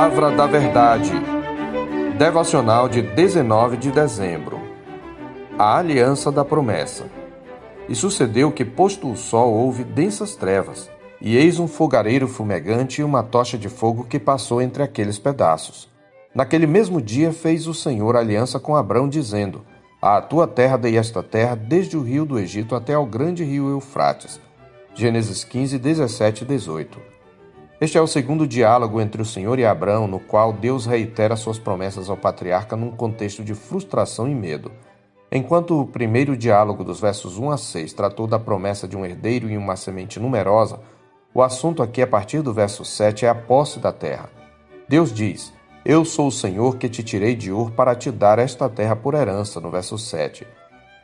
Palavra da Verdade. Devocional de 19 de dezembro. A Aliança da Promessa. E sucedeu que, posto o sol, houve densas trevas, e eis um fogareiro fumegante e uma tocha de fogo que passou entre aqueles pedaços. Naquele mesmo dia fez o Senhor aliança com Abrão, dizendo: À tua terra dei esta terra, desde o rio do Egito até ao grande rio Eufrates. Gênesis 15, 17 e 18. Este é o segundo diálogo entre o Senhor e Abraão, no qual Deus reitera suas promessas ao patriarca num contexto de frustração e medo. Enquanto o primeiro diálogo dos versos 1 a 6 tratou da promessa de um herdeiro e uma semente numerosa, o assunto aqui a partir do verso 7 é a posse da terra. Deus diz: Eu sou o Senhor que te tirei de Ur para te dar esta terra por herança, no verso 7.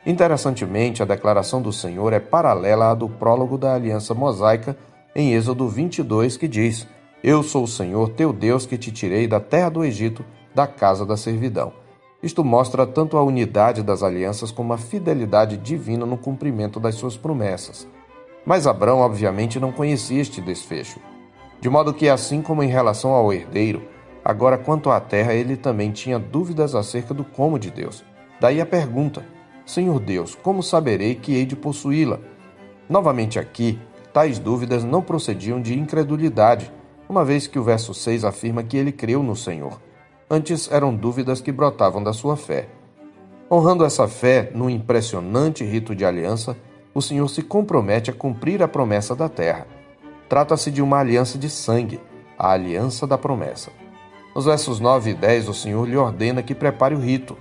Interessantemente, a declaração do Senhor é paralela à do prólogo da aliança mosaica em Êxodo 22, que diz: Eu sou o Senhor teu Deus que te tirei da terra do Egito, da casa da servidão. Isto mostra tanto a unidade das alianças como a fidelidade divina no cumprimento das suas promessas. Mas Abraão, obviamente, não conhecia este desfecho. De modo que, assim como em relação ao herdeiro, agora quanto à terra, ele também tinha dúvidas acerca do como de Deus. Daí a pergunta: Senhor Deus, como saberei que hei de possuí-la? Novamente aqui, tais dúvidas não procediam de incredulidade, uma vez que o verso 6 afirma que ele creu no Senhor. Antes eram dúvidas que brotavam da sua fé. Honrando essa fé no impressionante rito de aliança, o Senhor se compromete a cumprir a promessa da terra. Trata-se de uma aliança de sangue, a aliança da promessa. Nos versos 9 e 10, o Senhor lhe ordena que prepare o rito.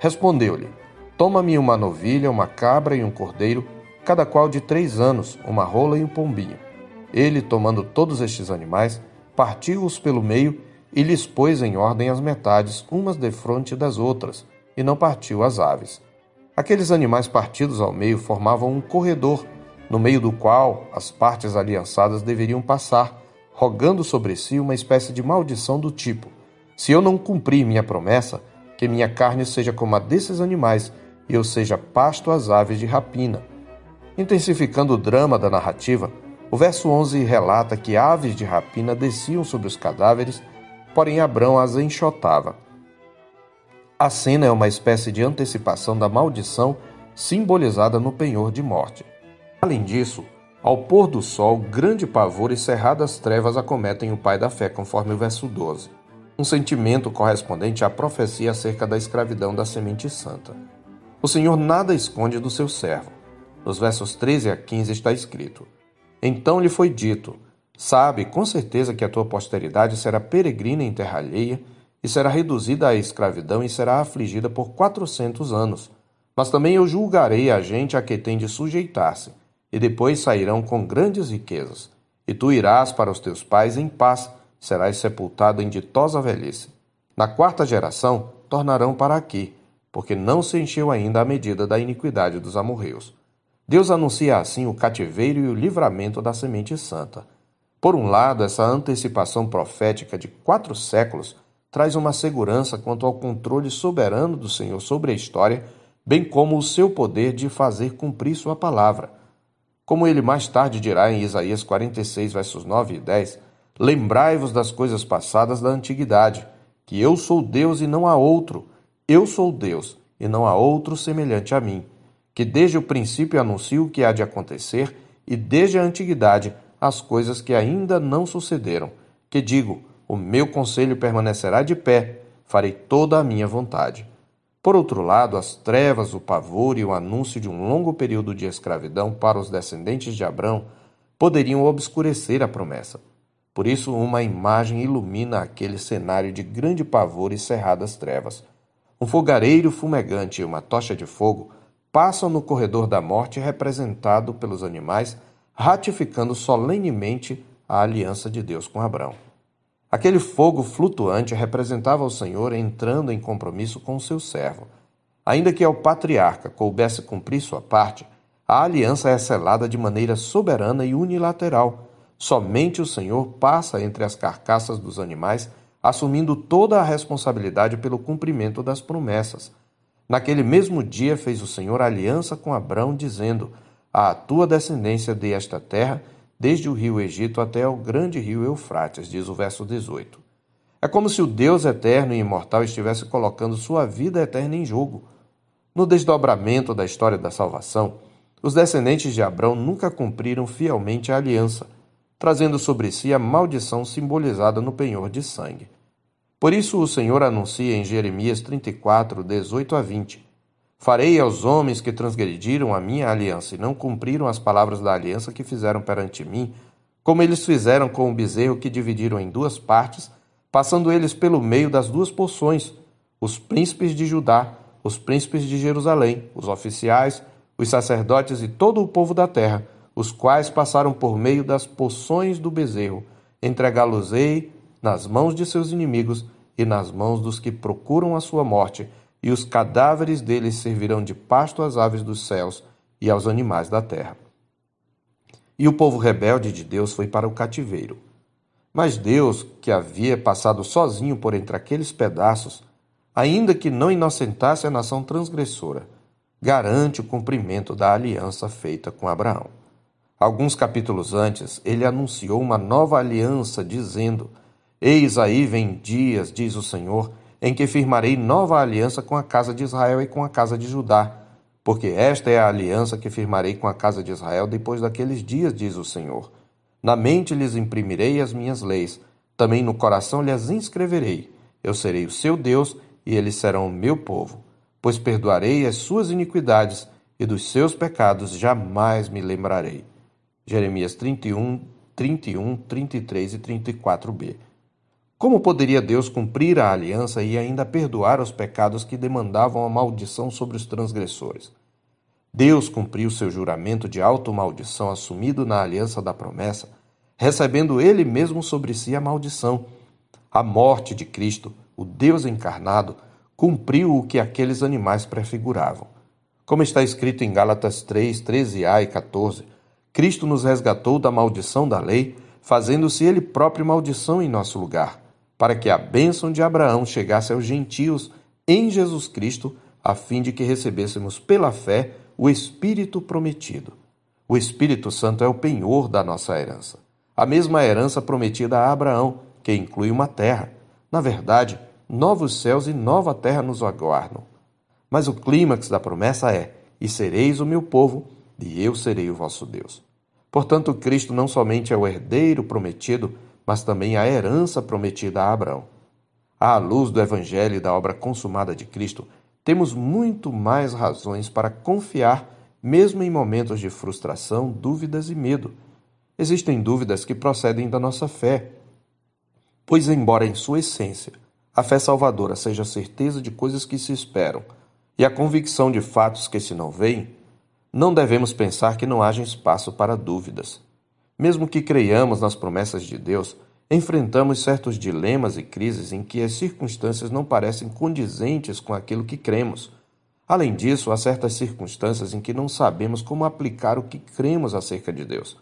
Respondeu-lhe: Toma-me uma novilha, uma cabra e um cordeiro cada qual de três anos, uma rola e um pombinho. Ele, tomando todos estes animais, partiu-os pelo meio e lhes pôs em ordem as metades, umas defronte das outras, e não partiu as aves. Aqueles animais partidos ao meio formavam um corredor, no meio do qual as partes aliançadas deveriam passar, rogando sobre si uma espécie de maldição do tipo: Se eu não cumprir minha promessa, que minha carne seja como a desses animais, e eu seja pasto às aves de rapina. Intensificando o drama da narrativa, o verso 11 relata que aves de rapina desciam sobre os cadáveres, porém Abrão as enxotava. A cena é uma espécie de antecipação da maldição simbolizada no penhor de morte. Além disso, ao pôr do sol, grande pavor e cerradas trevas acometem o pai da fé, conforme o verso 12. Um sentimento correspondente à profecia acerca da escravidão da semente santa. O Senhor nada esconde do seu servo. Nos versos 13 a 15 está escrito: Então lhe foi dito: Sabe com certeza que a tua posteridade será peregrina em terra alheia, e será reduzida à escravidão e será afligida por quatrocentos anos. Mas também eu julgarei a gente a que tem de sujeitar-se, e depois sairão com grandes riquezas. E tu irás para os teus pais em paz, serás sepultado em ditosa velhice. Na quarta geração tornarão para aqui, porque não se encheu ainda a medida da iniquidade dos amorreus. Deus anuncia assim o cativeiro e o livramento da semente santa. Por um lado, essa antecipação profética de quatro séculos traz uma segurança quanto ao controle soberano do Senhor sobre a história, bem como o seu poder de fazer cumprir sua palavra. Como ele mais tarde dirá em Isaías 46, versos 9 e 10, Lembrai-vos das coisas passadas da antiguidade, que eu sou Deus e não há outro, eu sou Deus e não há outro semelhante a mim que desde o princípio anuncio o que há de acontecer e desde a antiguidade as coisas que ainda não sucederam, que digo: o meu conselho permanecerá de pé, farei toda a minha vontade. Por outro lado, as trevas, o pavor e o anúncio de um longo período de escravidão para os descendentes de Abrão poderiam obscurecer a promessa. Por isso, uma imagem ilumina aquele cenário de grande pavor e cerradas trevas. Um fogareiro fumegante e uma tocha de fogo passam no corredor da morte representado pelos animais, ratificando solenemente a aliança de Deus com Abraão. Aquele fogo flutuante representava o Senhor entrando em compromisso com o seu servo. Ainda que ao patriarca coubesse cumprir sua parte, a aliança é selada de maneira soberana e unilateral. Somente o Senhor passa entre as carcaças dos animais, assumindo toda a responsabilidade pelo cumprimento das promessas. Naquele mesmo dia fez o Senhor aliança com Abrão, dizendo: À tua descendência dei esta terra, desde o rio Egito até o grande rio Eufrates, diz o verso 18. É como se o Deus eterno e imortal estivesse colocando sua vida eterna em jogo. No desdobramento da história da salvação, os descendentes de Abrão nunca cumpriram fielmente a aliança, trazendo sobre si a maldição simbolizada no penhor de sangue. Por isso o Senhor anuncia em Jeremias 34, 18 a 20: Farei aos homens que transgrediram a minha aliança e não cumpriram as palavras da aliança que fizeram perante mim, como eles fizeram com o bezerro que dividiram em duas partes, passando eles pelo meio das duas porções, os príncipes de Judá, os príncipes de Jerusalém, os oficiais, os sacerdotes e todo o povo da terra, os quais passaram por meio das porções do bezerro, entregá-los-ei nas mãos de seus inimigos e nas mãos dos que procuram a sua morte, e os cadáveres deles servirão de pasto às aves dos céus e aos animais da terra. E o povo rebelde de Deus foi para o cativeiro. Mas Deus, que havia passado sozinho por entre aqueles pedaços, ainda que não inocentasse a nação transgressora, garante o cumprimento da aliança feita com Abraão. Alguns capítulos antes, ele anunciou uma nova aliança, dizendo: Eis aí vem dias, diz o Senhor, em que firmarei nova aliança com a casa de Israel e com a casa de Judá. Porque esta é a aliança que firmarei com a casa de Israel depois daqueles dias, diz o Senhor. Na mente lhes imprimirei as minhas leis, também no coração lhes inscreverei. Eu serei o seu Deus e eles serão o meu povo. Pois perdoarei as suas iniquidades e dos seus pecados jamais me lembrarei. Jeremias 31, 31, 33 e 34b. Como poderia Deus cumprir a aliança e ainda perdoar os pecados que demandavam a maldição sobre os transgressores? Deus cumpriu seu juramento de automaldição assumido na aliança da promessa, recebendo ele mesmo sobre si a maldição. A morte de Cristo, o Deus encarnado, cumpriu o que aqueles animais prefiguravam. Como está escrito em Gálatas 3, 13a e 14, Cristo nos resgatou da maldição da lei, fazendo-se ele próprio maldição em nosso lugar para que a bênção de Abraão chegasse aos gentios em Jesus Cristo, a fim de que recebêssemos pela fé o Espírito prometido. O Espírito Santo é o penhor da nossa herança, a mesma herança prometida a Abraão, que inclui uma terra. Na verdade, novos céus e nova terra nos aguardam. Mas o clímax da promessa é: E sereis o meu povo, e eu serei o vosso Deus. Portanto, Cristo não somente é o herdeiro prometido, mas também a herança prometida a Abraão. À luz do Evangelho e da obra consumada de Cristo, temos muito mais razões para confiar, mesmo em momentos de frustração, dúvidas e medo. Existem dúvidas que procedem da nossa fé, pois, embora em sua essência a fé salvadora seja a certeza de coisas que se esperam e a convicção de fatos que se não veem, não devemos pensar que não haja espaço para dúvidas. Mesmo que creiamos nas promessas de Deus, enfrentamos certos dilemas e crises em que as circunstâncias não parecem condizentes com aquilo que cremos. Além disso, há certas circunstâncias em que não sabemos como aplicar o que cremos acerca de Deus.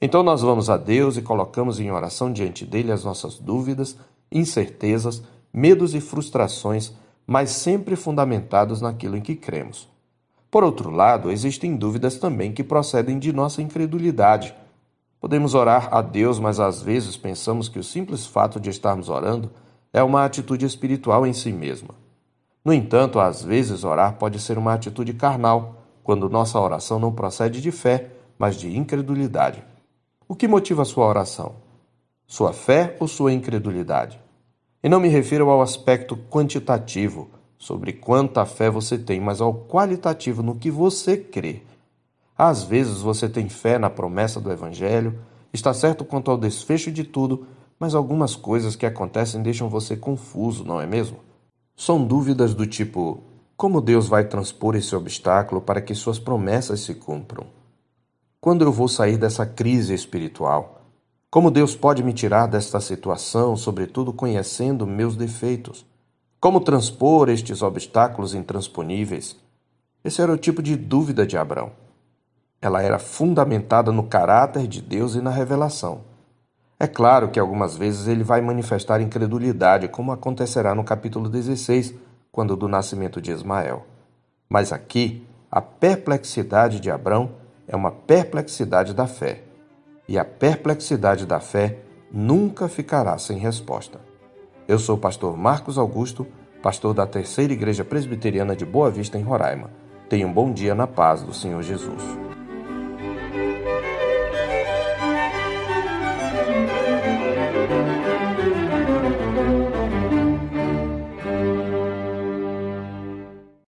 Então nós vamos a Deus e colocamos em oração diante dele as nossas dúvidas, incertezas, medos e frustrações, mas sempre fundamentados naquilo em que cremos. Por outro lado, existem dúvidas também que procedem de nossa incredulidade Podemos orar a Deus, mas às vezes pensamos que o simples fato de estarmos orando é uma atitude espiritual em si mesma. No entanto, às vezes orar pode ser uma atitude carnal, quando nossa oração não procede de fé, mas de incredulidade. O que motiva sua oração? Sua fé ou sua incredulidade? E não me refiro ao aspecto quantitativo, sobre quanta fé você tem, mas ao qualitativo no que você crê. Às vezes você tem fé na promessa do Evangelho, está certo quanto ao desfecho de tudo, mas algumas coisas que acontecem deixam você confuso, não é mesmo? São dúvidas do tipo: como Deus vai transpor esse obstáculo para que suas promessas se cumpram? Quando eu vou sair dessa crise espiritual? Como Deus pode me tirar desta situação, sobretudo conhecendo meus defeitos? Como transpor estes obstáculos intransponíveis? Esse era o tipo de dúvida de Abraão. Ela era fundamentada no caráter de Deus e na revelação. É claro que algumas vezes ele vai manifestar incredulidade, como acontecerá no capítulo 16, quando do nascimento de Ismael. Mas aqui, a perplexidade de Abrão é uma perplexidade da fé. E a perplexidade da fé nunca ficará sem resposta. Eu sou o pastor Marcos Augusto, pastor da Terceira Igreja Presbiteriana de Boa Vista, em Roraima. Tenha um bom dia na paz do Senhor Jesus.